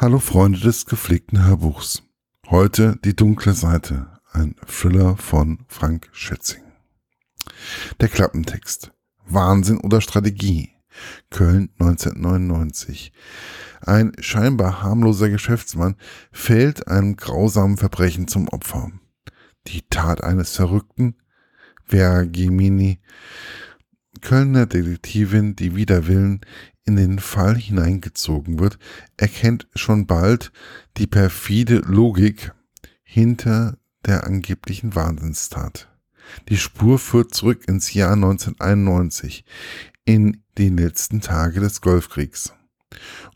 Hallo Freunde des gepflegten Hörbuchs. Heute die dunkle Seite, ein Thriller von Frank Schätzing. Der Klappentext. Wahnsinn oder Strategie? Köln 1999. Ein scheinbar harmloser Geschäftsmann fällt einem grausamen Verbrechen zum Opfer. Die Tat eines Verrückten, Vera Gemini, Kölner Detektivin, die wider Willen in den Fall hineingezogen wird, erkennt schon bald die perfide Logik hinter der angeblichen Wahnsinnstat. Die Spur führt zurück ins Jahr 1991, in die letzten Tage des Golfkriegs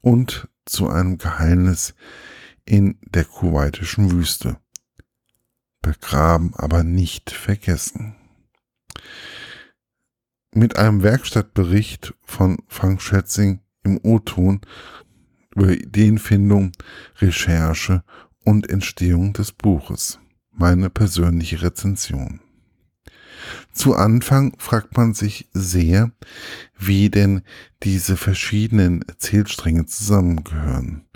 und zu einem Geheimnis in der kuwaitischen Wüste. Begraben, aber nicht vergessen. Mit einem Werkstattbericht von Frank Schätzing im O-Ton über Ideenfindung, Recherche und Entstehung des Buches. Meine persönliche Rezension. Zu Anfang fragt man sich sehr, wie denn diese verschiedenen Erzählstränge zusammengehören.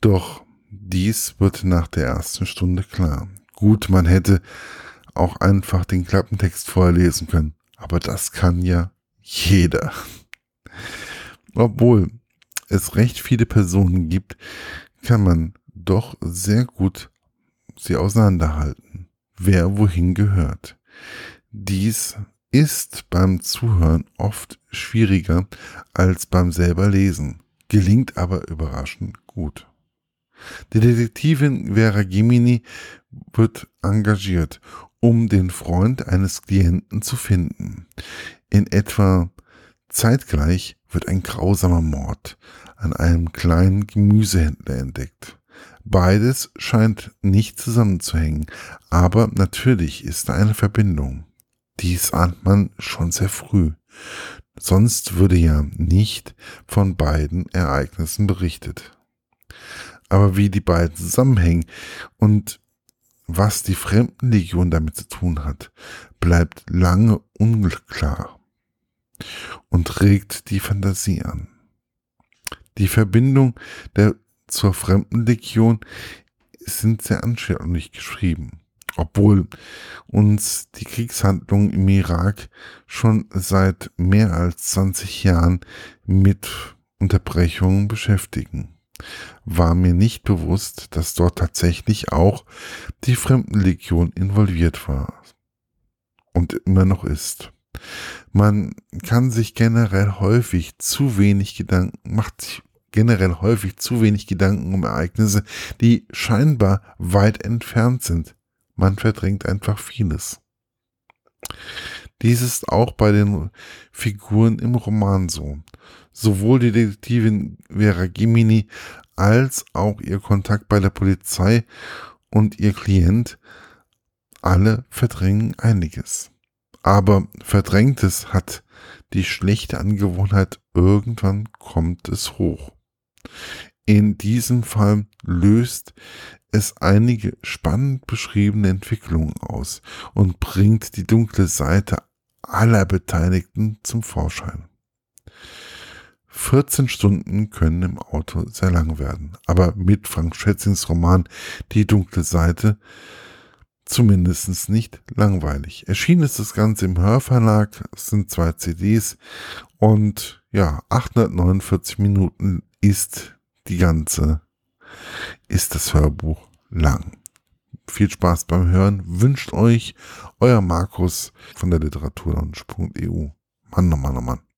Doch dies wird nach der ersten Stunde klar. Gut, man hätte auch einfach den Klappentext vorlesen können. Aber das kann ja jeder. Obwohl es recht viele Personen gibt, kann man doch sehr gut sie auseinanderhalten, wer wohin gehört. Dies ist beim Zuhören oft schwieriger als beim selber Lesen, gelingt aber überraschend gut. Die Detektivin Vera Gimini wird engagiert um den Freund eines Klienten zu finden. In etwa zeitgleich wird ein grausamer Mord an einem kleinen Gemüsehändler entdeckt. Beides scheint nicht zusammenzuhängen, aber natürlich ist da eine Verbindung. Dies ahnt man schon sehr früh. Sonst würde ja nicht von beiden Ereignissen berichtet. Aber wie die beiden zusammenhängen und was die Fremdenlegion damit zu tun hat, bleibt lange unklar und regt die Fantasie an. Die Verbindung der zur Fremdenlegion sind sehr anschaulich geschrieben, obwohl uns die Kriegshandlungen im Irak schon seit mehr als 20 Jahren mit Unterbrechungen beschäftigen war mir nicht bewusst, dass dort tatsächlich auch die Fremdenlegion involviert war und immer noch ist. Man kann sich generell häufig zu wenig Gedanken, macht sich generell häufig zu wenig Gedanken um Ereignisse, die scheinbar weit entfernt sind. Man verdrängt einfach vieles. Dies ist auch bei den Figuren im Roman so. Sowohl die Detektivin Vera Gimini als auch ihr Kontakt bei der Polizei und ihr Klient, alle verdrängen einiges. Aber Verdrängtes hat die schlechte Angewohnheit, irgendwann kommt es hoch. In diesem Fall löst es einige spannend beschriebene Entwicklungen aus und bringt die dunkle Seite aller Beteiligten zum Vorschein. 14 Stunden können im Auto sehr lang werden, aber mit Frank Schätzings Roman Die dunkle Seite zumindest nicht langweilig. Erschienen ist das Ganze im Hörverlag, es sind zwei CDs und ja, 849 Minuten ist die ganze, ist das Hörbuch lang. Viel Spaß beim Hören. Wünscht euch euer Markus von der Literaturlaunch.eu. Mann, oh Mann, oh Mann.